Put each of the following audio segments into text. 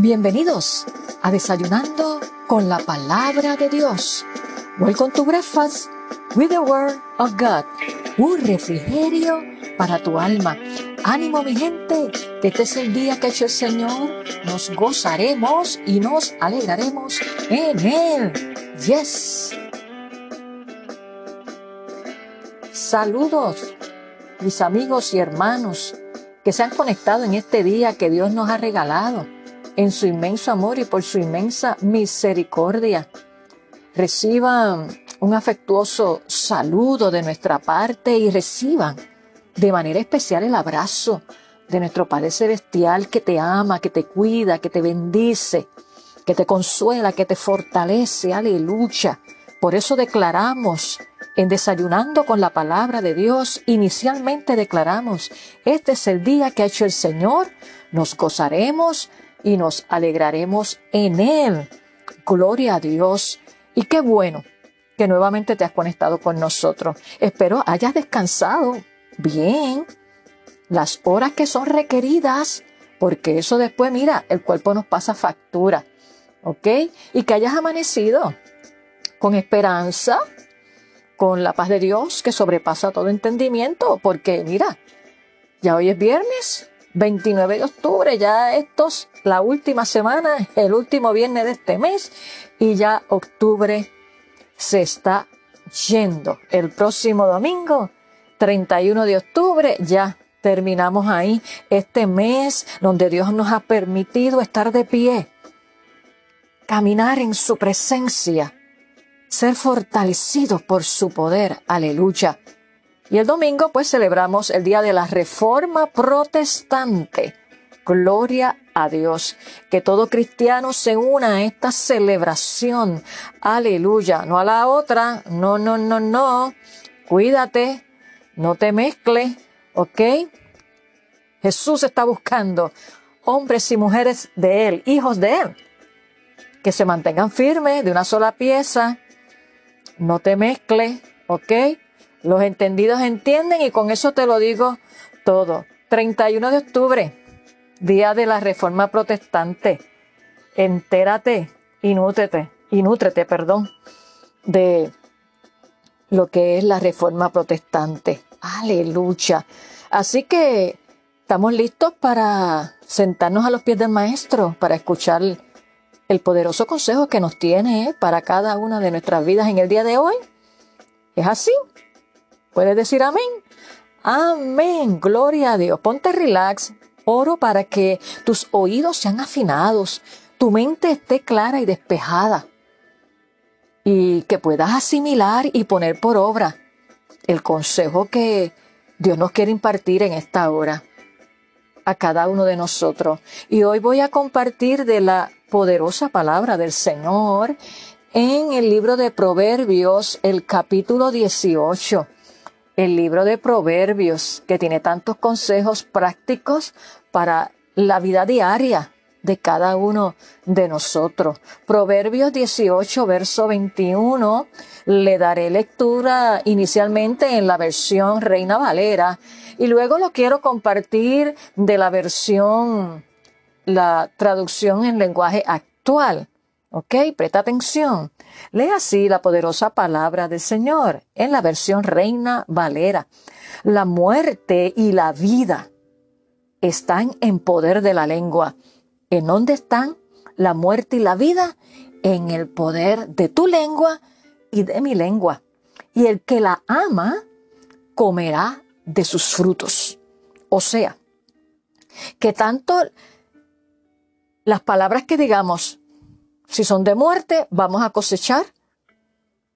Bienvenidos a Desayunando con la Palabra de Dios. Welcome to Breakfast with the Word of God. Un refrigerio para tu alma. Ánimo mi gente, que este es el día que ha hecho el Señor. Nos gozaremos y nos alegraremos en Él. Yes. Saludos, mis amigos y hermanos que se han conectado en este día que Dios nos ha regalado en su inmenso amor y por su inmensa misericordia. Reciban un afectuoso saludo de nuestra parte y reciban de manera especial el abrazo de nuestro Padre Celestial que te ama, que te cuida, que te bendice, que te consuela, que te fortalece. Aleluya. Por eso declaramos en Desayunando con la Palabra de Dios, inicialmente declaramos, este es el día que ha hecho el Señor, nos gozaremos y nos alegraremos en Él. Gloria a Dios. Y qué bueno que nuevamente te has conectado con nosotros. Espero hayas descansado bien las horas que son requeridas, porque eso después, mira, el cuerpo nos pasa factura. ¿Ok? Y que hayas amanecido con esperanza, con la paz de Dios que sobrepasa todo entendimiento, porque mira, ya hoy es viernes, 29 de octubre, ya estos, la última semana, el último viernes de este mes, y ya octubre se está yendo. El próximo domingo, 31 de octubre, ya terminamos ahí este mes donde Dios nos ha permitido estar de pie, caminar en su presencia ser fortalecidos por su poder. Aleluya. Y el domingo pues celebramos el día de la Reforma Protestante. Gloria a Dios. Que todo cristiano se una a esta celebración. Aleluya. No a la otra. No, no, no, no. Cuídate. No te mezcle. ¿Ok? Jesús está buscando hombres y mujeres de Él, hijos de Él, que se mantengan firmes de una sola pieza, no te mezcles, ¿ok? Los entendidos entienden y con eso te lo digo todo. 31 de octubre, día de la Reforma Protestante. Entérate y nútrete, y nútrete, perdón, de lo que es la Reforma Protestante. Aleluya. Así que estamos listos para sentarnos a los pies del Maestro, para escuchar el poderoso consejo que nos tiene para cada una de nuestras vidas en el día de hoy. ¿Es así? ¿Puedes decir amén? Amén, gloria a Dios. Ponte relax. Oro para que tus oídos sean afinados, tu mente esté clara y despejada y que puedas asimilar y poner por obra el consejo que Dios nos quiere impartir en esta hora a cada uno de nosotros. Y hoy voy a compartir de la poderosa palabra del Señor en el libro de Proverbios, el capítulo 18. El libro de Proverbios, que tiene tantos consejos prácticos para la vida diaria de cada uno de nosotros. Proverbios 18, verso 21, le daré lectura inicialmente en la versión Reina Valera y luego lo quiero compartir de la versión la traducción en lenguaje actual. ¿Ok? Presta atención. Lee así la poderosa palabra del Señor en la versión Reina Valera. La muerte y la vida están en poder de la lengua. ¿En dónde están la muerte y la vida? En el poder de tu lengua y de mi lengua. Y el que la ama comerá de sus frutos. O sea, que tanto las palabras que digamos, si son de muerte, vamos a cosechar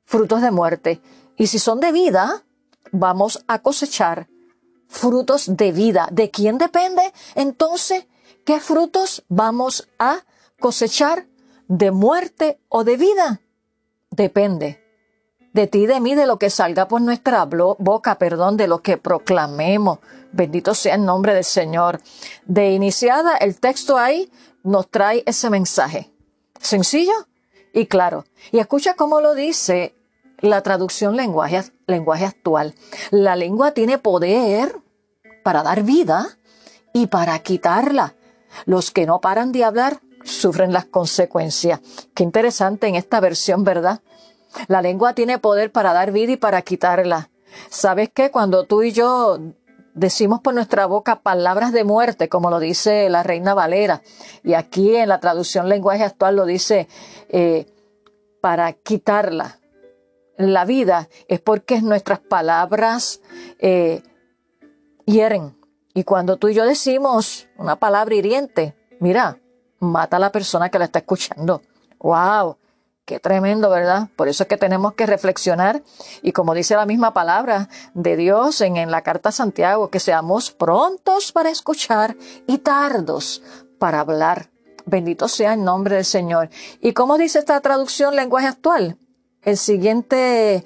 frutos de muerte. Y si son de vida, vamos a cosechar frutos de vida. ¿De quién depende? Entonces, ¿qué frutos vamos a cosechar? ¿De muerte o de vida? Depende de ti, de mí, de lo que salga por nuestra boca, perdón, de lo que proclamemos. Bendito sea el nombre del Señor. De iniciada, el texto ahí nos trae ese mensaje. Sencillo y claro. Y escucha cómo lo dice la traducción lenguaje, lenguaje actual. La lengua tiene poder para dar vida y para quitarla. Los que no paran de hablar sufren las consecuencias. Qué interesante en esta versión, ¿verdad? La lengua tiene poder para dar vida y para quitarla. ¿Sabes qué? Cuando tú y yo decimos por nuestra boca palabras de muerte, como lo dice la Reina Valera, y aquí en la traducción lenguaje actual lo dice eh, para quitarla. La vida es porque nuestras palabras eh, hieren. Y cuando tú y yo decimos una palabra hiriente, mira, mata a la persona que la está escuchando. ¡Wow! Qué tremendo, ¿verdad? Por eso es que tenemos que reflexionar y como dice la misma palabra de Dios en, la carta a Santiago, que seamos prontos para escuchar y tardos para hablar. Bendito sea el nombre del Señor. ¿Y cómo dice esta traducción lenguaje actual? El siguiente,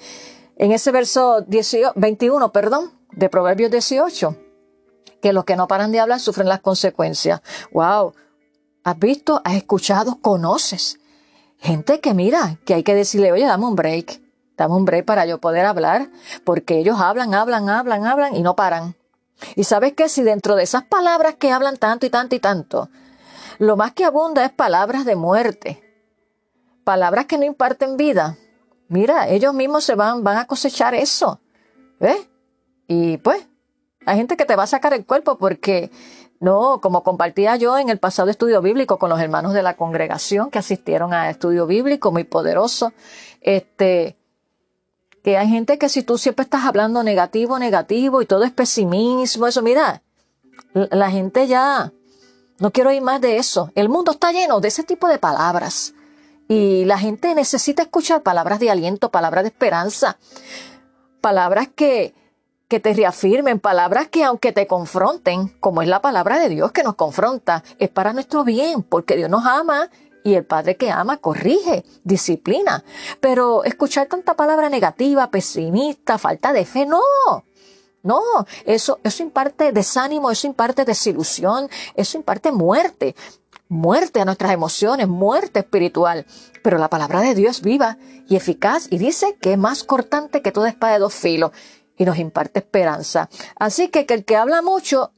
en ese verso 21, perdón, de Proverbios 18, que los que no paran de hablar sufren las consecuencias. ¡Wow! ¿Has visto? ¿Has escuchado? ¿Conoces? Gente que mira, que hay que decirle, oye, dame un break, dame un break para yo poder hablar, porque ellos hablan, hablan, hablan, hablan y no paran. Y sabes que si dentro de esas palabras que hablan tanto y tanto y tanto, lo más que abunda es palabras de muerte, palabras que no imparten vida, mira, ellos mismos se van, van a cosechar eso. ¿Ves? Y pues, hay gente que te va a sacar el cuerpo porque no, como compartía yo en el pasado estudio bíblico con los hermanos de la congregación que asistieron a estudio bíblico muy poderoso, este, que hay gente que si tú siempre estás hablando negativo, negativo y todo es pesimismo, eso, mira, la gente ya, no quiero oír más de eso. El mundo está lleno de ese tipo de palabras. Y la gente necesita escuchar palabras de aliento, palabras de esperanza, palabras que, que te reafirmen, palabras que aunque te confronten, como es la palabra de Dios que nos confronta, es para nuestro bien, porque Dios nos ama y el Padre que ama corrige, disciplina. Pero escuchar tanta palabra negativa, pesimista, falta de fe, no. No, eso, eso imparte desánimo, eso imparte desilusión, eso imparte muerte, muerte a nuestras emociones, muerte espiritual. Pero la palabra de Dios es viva y eficaz y dice que es más cortante que toda espada de dos filos y nos imparte esperanza. Así que, que el que habla mucho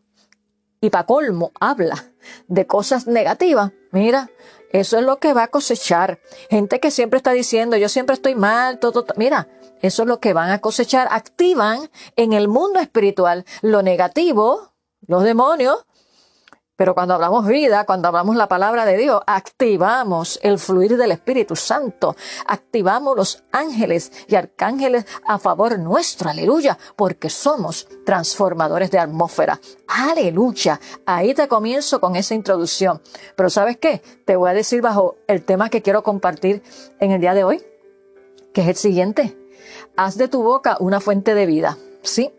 y para colmo habla de cosas negativas, mira, eso es lo que va a cosechar. Gente que siempre está diciendo, yo siempre estoy mal, todo, todo, mira, eso es lo que van a cosechar. Activan en el mundo espiritual lo negativo, los demonios, pero cuando hablamos vida, cuando hablamos la palabra de Dios, activamos el fluir del Espíritu Santo, activamos los ángeles y arcángeles a favor nuestro, aleluya, porque somos transformadores de atmósfera. Aleluya. Ahí te comienzo con esa introducción. Pero ¿sabes qué? Te voy a decir bajo el tema que quiero compartir en el día de hoy, que es el siguiente. Haz de tu boca una fuente de vida. ¿Sí?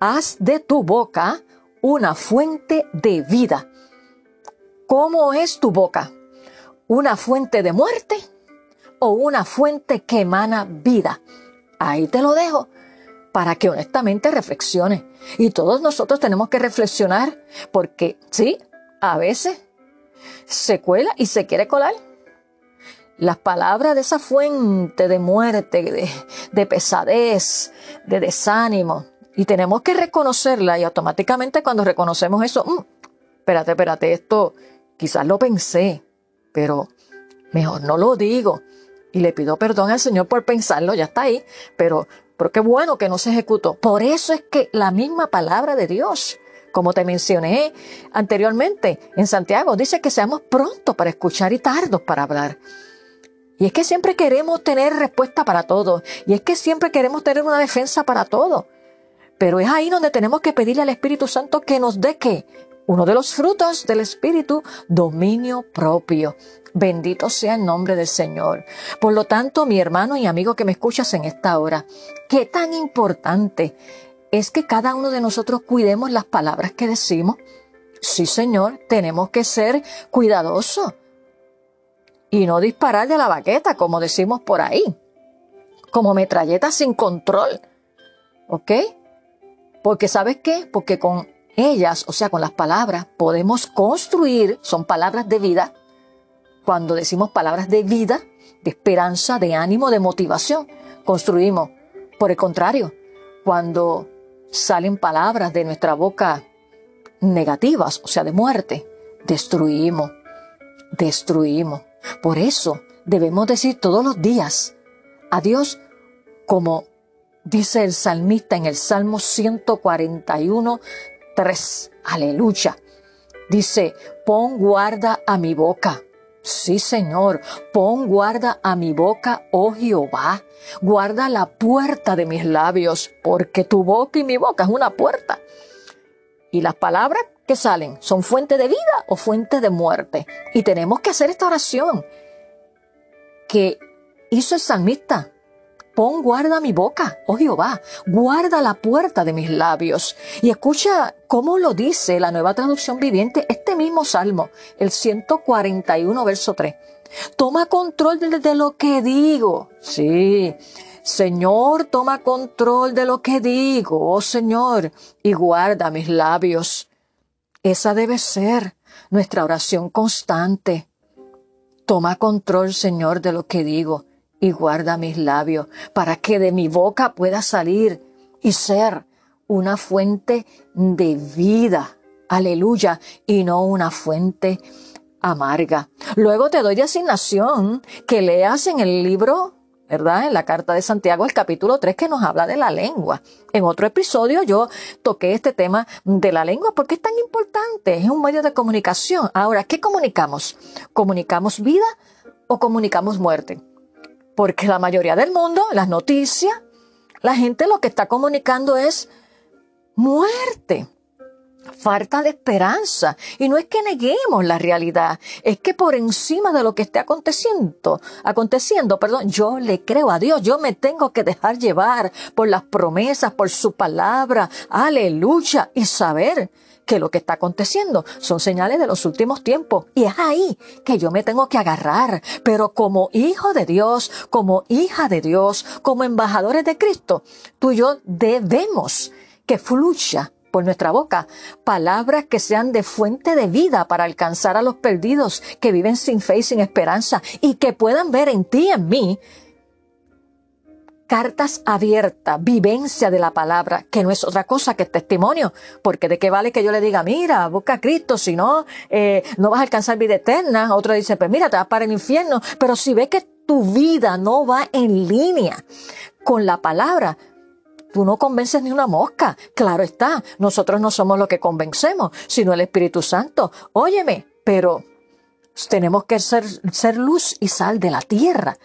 Haz de tu boca una fuente de vida. ¿Cómo es tu boca? ¿Una fuente de muerte o una fuente que emana vida? Ahí te lo dejo para que honestamente reflexiones. Y todos nosotros tenemos que reflexionar porque sí, a veces se cuela y se quiere colar. Las palabras de esa fuente de muerte, de, de pesadez, de desánimo, y tenemos que reconocerla y automáticamente cuando reconocemos eso, mm, espérate, espérate, esto quizás lo pensé, pero mejor no lo digo. Y le pido perdón al Señor por pensarlo, ya está ahí, pero, pero qué bueno que no se ejecutó. Por eso es que la misma palabra de Dios, como te mencioné anteriormente en Santiago, dice que seamos prontos para escuchar y tardos para hablar. Y es que siempre queremos tener respuesta para todo. Y es que siempre queremos tener una defensa para todo. Pero es ahí donde tenemos que pedirle al Espíritu Santo que nos dé que uno de los frutos del Espíritu, dominio propio. Bendito sea el nombre del Señor. Por lo tanto, mi hermano y amigo que me escuchas en esta hora, qué tan importante es que cada uno de nosotros cuidemos las palabras que decimos. Sí, Señor, tenemos que ser cuidadosos y no disparar de la baqueta, como decimos por ahí, como metralletas sin control. ¿Ok? Porque ¿sabes qué? Porque con ellas, o sea, con las palabras, podemos construir, son palabras de vida. Cuando decimos palabras de vida, de esperanza, de ánimo, de motivación, construimos. Por el contrario, cuando salen palabras de nuestra boca negativas, o sea, de muerte, destruimos. destruimos. Por eso debemos decir todos los días a Dios como dice el salmista en el Salmo 141, 3. Aleluya. Dice, pon guarda a mi boca. Sí, Señor, pon guarda a mi boca, oh Jehová. Guarda la puerta de mis labios, porque tu boca y mi boca es una puerta. Y las palabras que salen son fuente de vida o fuente de muerte. Y tenemos que hacer esta oración que hizo el salmista. Pon guarda mi boca, oh Jehová, guarda la puerta de mis labios. Y escucha cómo lo dice la nueva traducción viviente, este mismo salmo, el 141, verso 3. Toma control de, lo que digo. Sí. Señor, toma control de lo que digo, oh Señor, y guarda mis labios. Esa debe ser nuestra oración constante. Toma control, Señor, de lo que digo y guarda mis labios para que de mi boca pueda salir y ser una fuente de vida. Aleluya. Y no una fuente amarga. Luego te doy de asignación que leas en el libro, ¿verdad? En la carta de Santiago, el capítulo 3, que nos habla de la lengua. En otro episodio yo toqué este tema de la lengua porque es tan importante. Es un medio de comunicación. Ahora, ¿qué comunicamos? ¿Comunicamos vida o comunicamos muerte? Porque la mayoría del mundo, las noticias, la gente lo que está comunicando es muerte, falta de esperanza. Y no es que neguemos la realidad, es que por encima de lo que esté aconteciendo, aconteciendo, perdón, yo le creo a Dios, yo me tengo que dejar llevar por las promesas, por su palabra, aleluya, y saber que lo que está aconteciendo son señales de los últimos tiempos. Y es ahí que yo me tengo que agarrar. Pero como hijo de Dios, como hija de Dios, como embajadores de Cristo, tú y yo debemos que fluya por nuestra boca palabras que sean de fuente de vida para alcanzar a los perdidos que viven sin fe y sin esperanza y que puedan ver en ti y en mí cartas abiertas, vivencia de la palabra, que no es otra cosa que testimonio, porque de qué vale que yo le diga, mira, busca a Cristo, si no, eh, no vas a alcanzar vida eterna. Otro dice, pues mira, te vas para el infierno. Pero si ve que tu vida no va en línea con la palabra, tú no convences ni una mosca. Claro está, nosotros no somos los que convencemos, sino el Espíritu Santo. Óyeme, pero tenemos que ser, ser luz y sal de la tierra.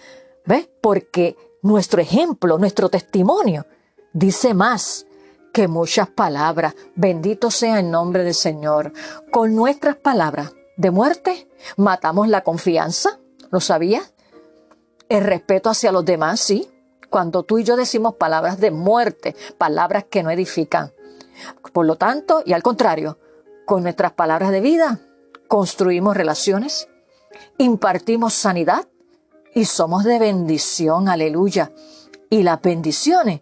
¿Ves? Porque nuestro ejemplo, nuestro testimonio, dice más que muchas palabras. Bendito sea el nombre del Señor. Con nuestras palabras de muerte matamos la confianza, ¿lo sabías? El respeto hacia los demás, sí. Cuando tú y yo decimos palabras de muerte, palabras que no edifican. Por lo tanto, y al contrario, con nuestras palabras de vida, construimos relaciones, impartimos sanidad, y somos de bendición, aleluya. Y las bendiciones,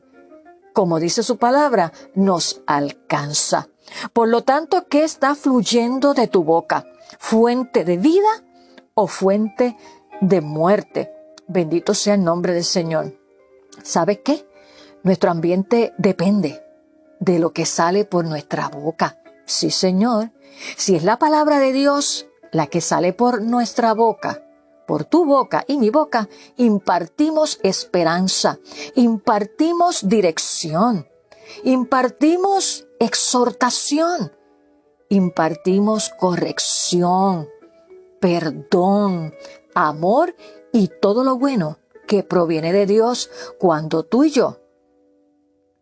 como dice su palabra, nos alcanza. Por lo tanto, ¿qué está fluyendo de tu boca? ¿Fuente de vida o fuente de muerte? Bendito sea el nombre del Señor. ¿Sabes qué? Nuestro ambiente depende de lo que sale por nuestra boca. Sí, Señor. Si es la palabra de Dios la que sale por nuestra boca, por tu boca y mi boca, impartimos esperanza, impartimos dirección, impartimos exhortación, impartimos corrección, perdón, amor y todo lo bueno que proviene de Dios cuando tú y yo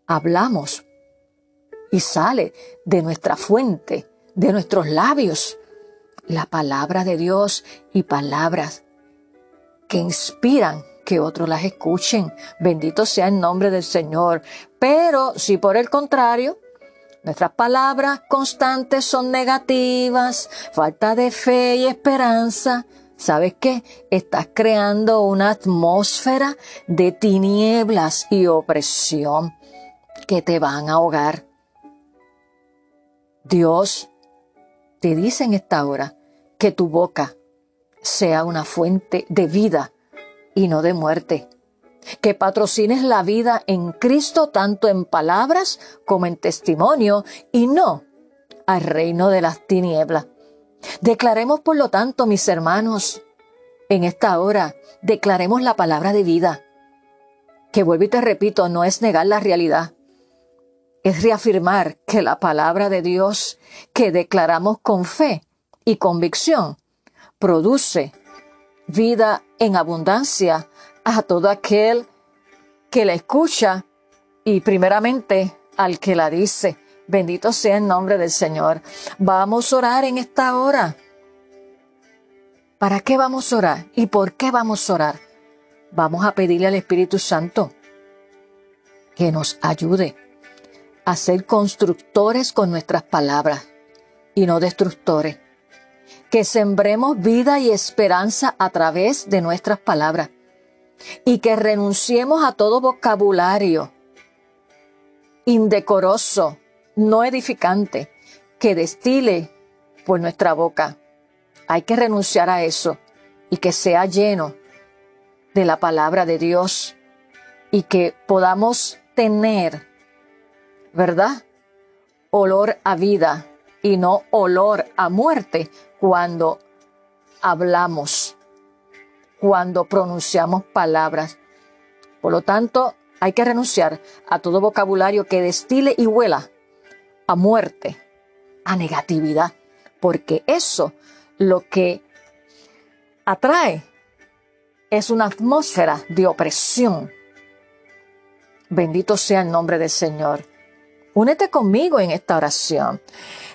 hablamos y sale de nuestra fuente, de nuestros labios, la palabra de Dios y palabras que inspiran que otros las escuchen. Bendito sea el nombre del Señor. Pero si por el contrario, nuestras palabras constantes son negativas, falta de fe y esperanza, ¿sabes qué? Estás creando una atmósfera de tinieblas y opresión que te van a ahogar. Dios te dice en esta hora que tu boca sea una fuente de vida y no de muerte. Que patrocines la vida en Cristo tanto en palabras como en testimonio y no al reino de las tinieblas. Declaremos, por lo tanto, mis hermanos, en esta hora, declaremos la palabra de vida, que vuelvo y te repito, no es negar la realidad, es reafirmar que la palabra de Dios que declaramos con fe y convicción produce vida en abundancia a todo aquel que la escucha y primeramente al que la dice. Bendito sea el nombre del Señor. Vamos a orar en esta hora. ¿Para qué vamos a orar? ¿Y por qué vamos a orar? Vamos a pedirle al Espíritu Santo que nos ayude a ser constructores con nuestras palabras y no destructores. Que sembremos vida y esperanza a través de nuestras palabras y que renunciemos a todo vocabulario indecoroso, no edificante, que destile por nuestra boca. Hay que renunciar a eso y que sea lleno de la palabra de Dios y que podamos tener ¿verdad? Olor a vida y no olor a muerte cuando hablamos, cuando pronunciamos palabras. Por lo tanto, hay que renunciar a todo vocabulario que destile y huela a muerte, a negatividad, porque eso lo que atrae es una atmósfera de opresión. Bendito sea el nombre del Señor. Únete conmigo en esta oración.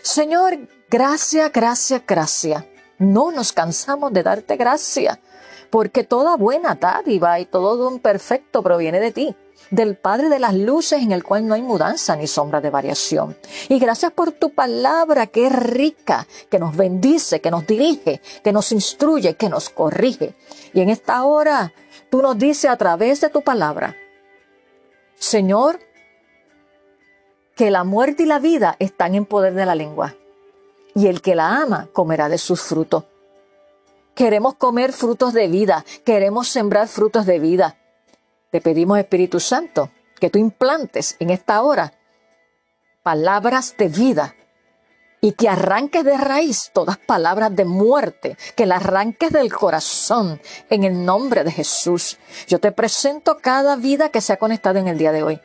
Señor, gracias, gracias, gracias. No nos cansamos de darte gracias, porque toda buena dádiva y todo don perfecto proviene de ti, del Padre de las luces en el cual no hay mudanza ni sombra de variación. Y gracias por tu palabra que es rica, que nos bendice, que nos dirige, que nos instruye, que nos corrige. Y en esta hora tú nos dices a través de tu palabra, Señor, que la muerte y la vida están en poder de la lengua, y el que la ama comerá de sus frutos. Queremos comer frutos de vida, queremos sembrar frutos de vida. Te pedimos, Espíritu Santo, que tú implantes en esta hora palabras de vida y que arranques de raíz todas palabras de muerte, que las arranques del corazón en el nombre de Jesús. Yo te presento cada vida que se ha conectado en el día de hoy.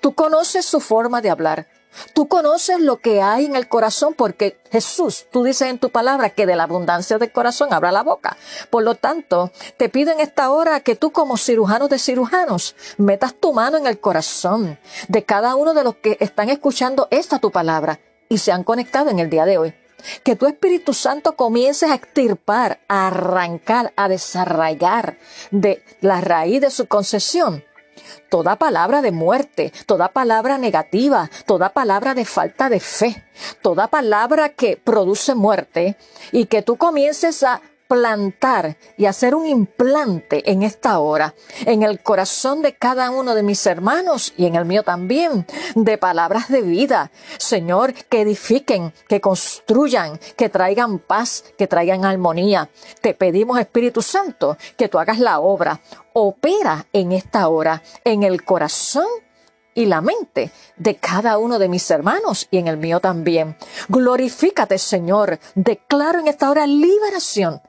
Tú conoces su forma de hablar. Tú conoces lo que hay en el corazón porque Jesús, tú dices en tu palabra que de la abundancia del corazón abra la boca. Por lo tanto, te pido en esta hora que tú como cirujano de cirujanos metas tu mano en el corazón de cada uno de los que están escuchando esta tu palabra y se han conectado en el día de hoy. Que tu Espíritu Santo comiences a extirpar, a arrancar, a desarraigar de la raíz de su concesión toda palabra de muerte, toda palabra negativa, toda palabra de falta de fe, toda palabra que produce muerte y que tú comiences a plantar y hacer un implante en esta hora, en el corazón de cada uno de mis hermanos y en el mío también, de palabras de vida. Señor, que edifiquen, que construyan, que traigan paz, que traigan armonía. Te pedimos, Espíritu Santo, que tú hagas la obra. Opera en esta hora, en el corazón y la mente de cada uno de mis hermanos y en el mío también. Glorifícate, Señor. Declaro en esta hora liberación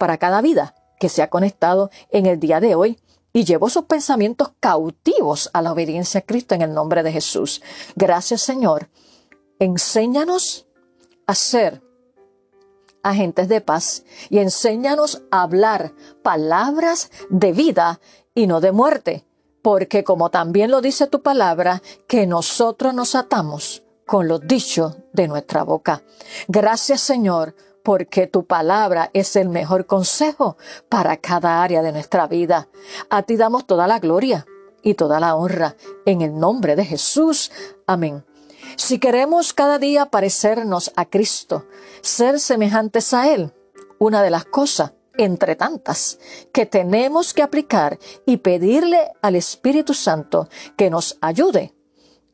para cada vida que se ha conectado en el día de hoy y llevo sus pensamientos cautivos a la obediencia a Cristo en el nombre de Jesús. Gracias Señor. Enséñanos a ser agentes de paz y enséñanos a hablar palabras de vida y no de muerte, porque como también lo dice tu palabra, que nosotros nos atamos con los dichos de nuestra boca. Gracias Señor porque tu palabra es el mejor consejo para cada área de nuestra vida. A ti damos toda la gloria y toda la honra en el nombre de Jesús. Amén. Si queremos cada día parecernos a Cristo, ser semejantes a Él, una de las cosas, entre tantas, que tenemos que aplicar y pedirle al Espíritu Santo que nos ayude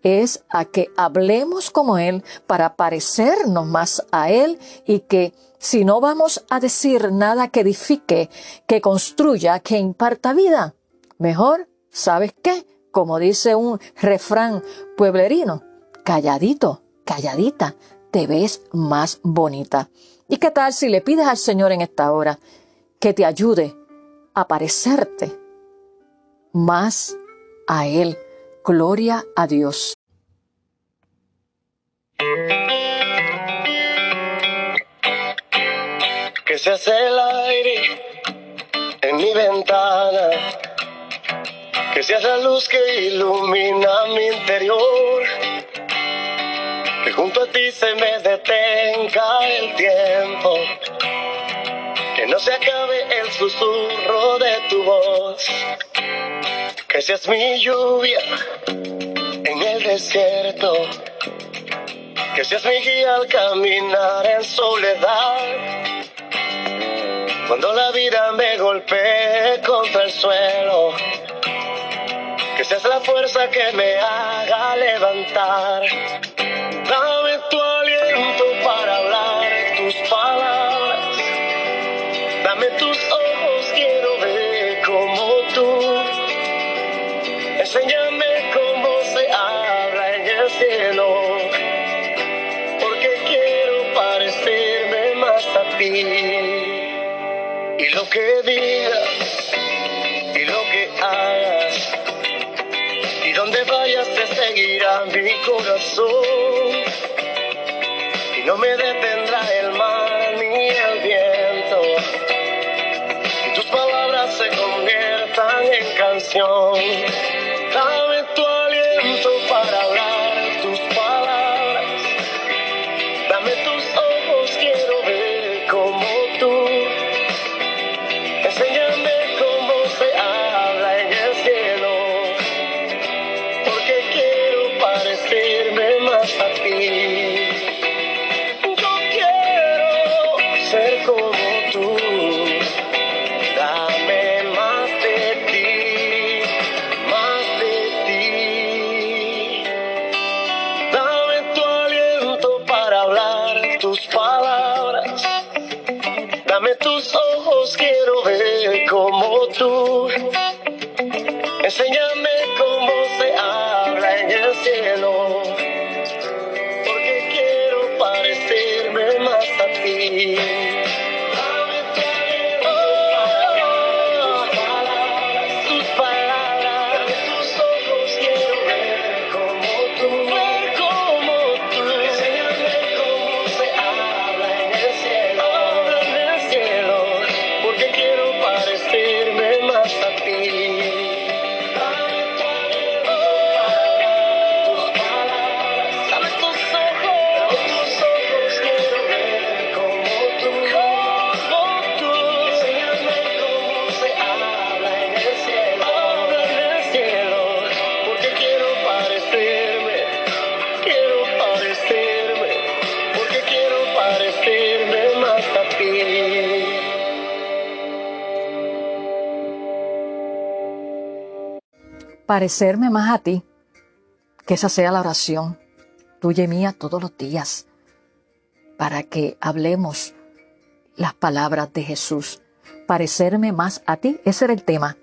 es a que hablemos como Él para parecernos más a Él y que si no vamos a decir nada que edifique, que construya, que imparta vida, mejor, ¿sabes qué? Como dice un refrán pueblerino, calladito, calladita, te ves más bonita. ¿Y qué tal si le pides al Señor en esta hora que te ayude a parecerte más a Él? Gloria a Dios. Que se el aire en mi ventana, que seas la luz que ilumina mi interior, que junto a ti se me detenga el tiempo, que no se acabe el susurro de tu voz, que seas mi lluvia en el desierto, que seas mi guía al caminar en soledad cuando la vida me golpee contra el suelo, que seas la fuerza que me haga levantar. Y lo que hagas y donde vayas te seguirá mi corazón. Y no me detendrá el mar ni el viento. Y tus palabras se conviertan en canción. Dame parecerme más a ti. Que esa sea la oración tuya y mía todos los días, para que hablemos las palabras de Jesús. Parecerme más a ti, ese era el tema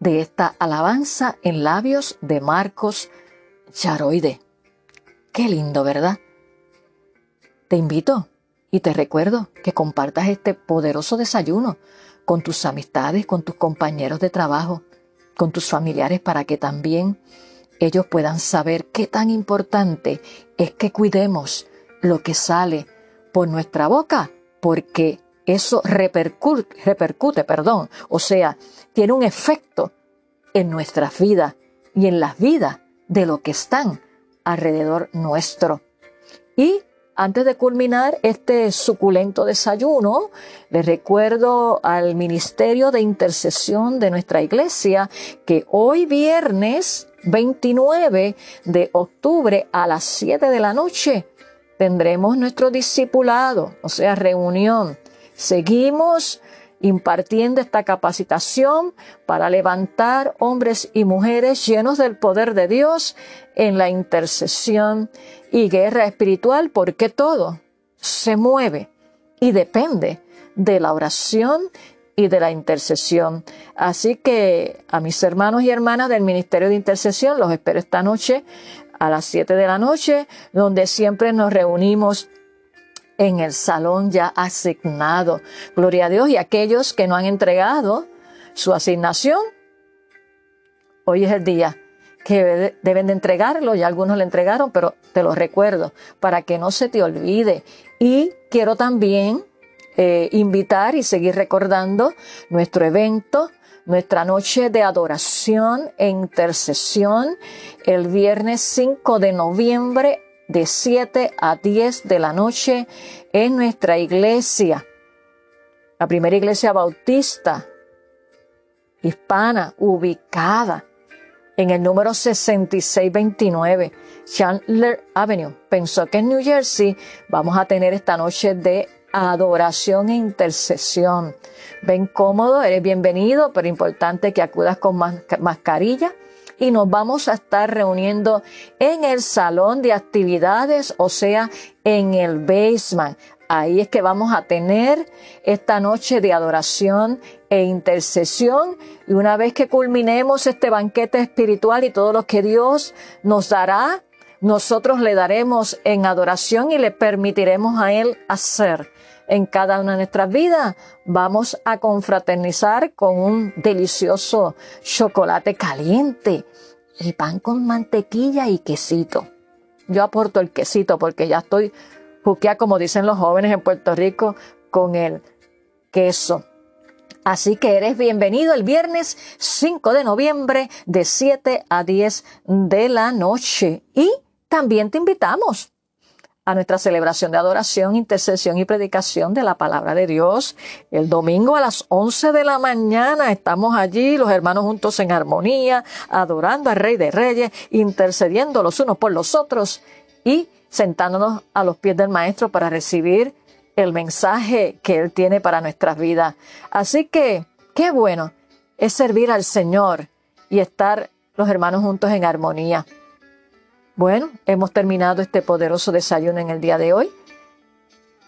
de esta alabanza en labios de Marcos Charoide. Qué lindo, ¿verdad? Te invito y te recuerdo que compartas este poderoso desayuno con tus amistades, con tus compañeros de trabajo, con tus familiares para que también ellos puedan saber qué tan importante es que cuidemos lo que sale por nuestra boca, porque eso repercute, repercute, perdón, o sea, tiene un efecto en nuestras vidas y en las vidas de lo que están alrededor nuestro. Y antes de culminar este suculento desayuno, les recuerdo al Ministerio de Intercesión de nuestra iglesia que hoy viernes 29 de octubre a las 7 de la noche tendremos nuestro discipulado, o sea, reunión. Seguimos impartiendo esta capacitación para levantar hombres y mujeres llenos del poder de Dios en la intercesión y guerra espiritual, porque todo se mueve y depende de la oración y de la intercesión. Así que a mis hermanos y hermanas del Ministerio de Intercesión los espero esta noche a las 7 de la noche, donde siempre nos reunimos en el salón ya asignado. Gloria a Dios y aquellos que no han entregado su asignación, hoy es el día que deben de entregarlo, ya algunos le entregaron, pero te lo recuerdo, para que no se te olvide. Y quiero también eh, invitar y seguir recordando nuestro evento, nuestra noche de adoración e intercesión, el viernes 5 de noviembre de 7 a 10 de la noche en nuestra iglesia, la primera iglesia bautista hispana ubicada en el número 6629 Chandler Avenue. Pensó que en New Jersey vamos a tener esta noche de adoración e intercesión. Ven cómodo, eres bienvenido, pero importante que acudas con mascarilla y nos vamos a estar reuniendo en el salón de actividades, o sea, en el basement. Ahí es que vamos a tener esta noche de adoración e intercesión y una vez que culminemos este banquete espiritual y todo lo que Dios nos dará, nosotros le daremos en adoración y le permitiremos a Él hacer en cada una de nuestras vidas. Vamos a confraternizar con un delicioso chocolate caliente y pan con mantequilla y quesito. Yo aporto el quesito porque ya estoy juquea, como dicen los jóvenes en Puerto Rico, con el queso. Así que eres bienvenido el viernes 5 de noviembre de 7 a 10 de la noche. Y también te invitamos a nuestra celebración de adoración, intercesión y predicación de la palabra de Dios. El domingo a las 11 de la mañana estamos allí, los hermanos juntos en armonía, adorando al Rey de Reyes, intercediendo los unos por los otros y sentándonos a los pies del Maestro para recibir el mensaje que Él tiene para nuestras vidas. Así que, qué bueno es servir al Señor y estar los hermanos juntos en armonía. Bueno, hemos terminado este poderoso desayuno en el día de hoy,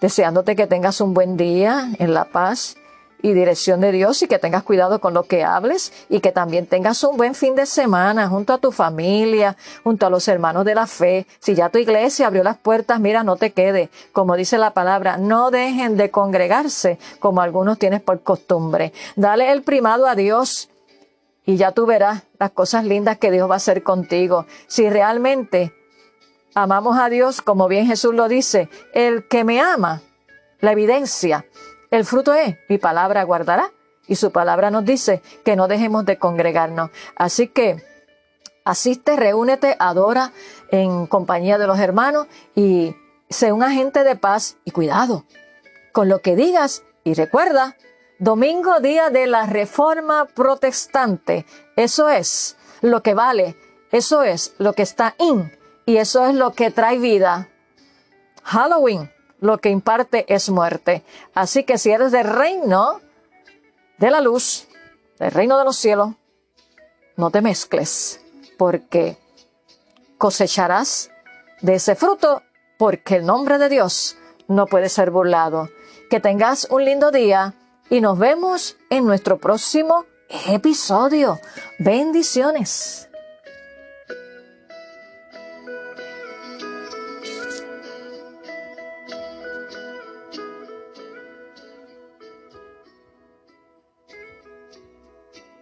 deseándote que tengas un buen día en la paz y dirección de Dios y que tengas cuidado con lo que hables y que también tengas un buen fin de semana junto a tu familia, junto a los hermanos de la fe. Si ya tu iglesia abrió las puertas, mira, no te quede. Como dice la palabra, no dejen de congregarse como algunos tienes por costumbre. Dale el primado a Dios y ya tú verás las cosas lindas que Dios va a hacer contigo. Si realmente amamos a Dios, como bien Jesús lo dice, el que me ama, la evidencia, el fruto es, mi palabra guardará. Y su palabra nos dice que no dejemos de congregarnos. Así que asiste, reúnete, adora en compañía de los hermanos y sé un agente de paz y cuidado con lo que digas y recuerda Domingo, día de la Reforma Protestante. Eso es lo que vale, eso es lo que está in y eso es lo que trae vida. Halloween, lo que imparte es muerte. Así que si eres del reino de la luz, del reino de los cielos, no te mezcles, porque cosecharás de ese fruto, porque el nombre de Dios no puede ser burlado. Que tengas un lindo día y nos vemos en nuestro próximo episodio. Bendiciones.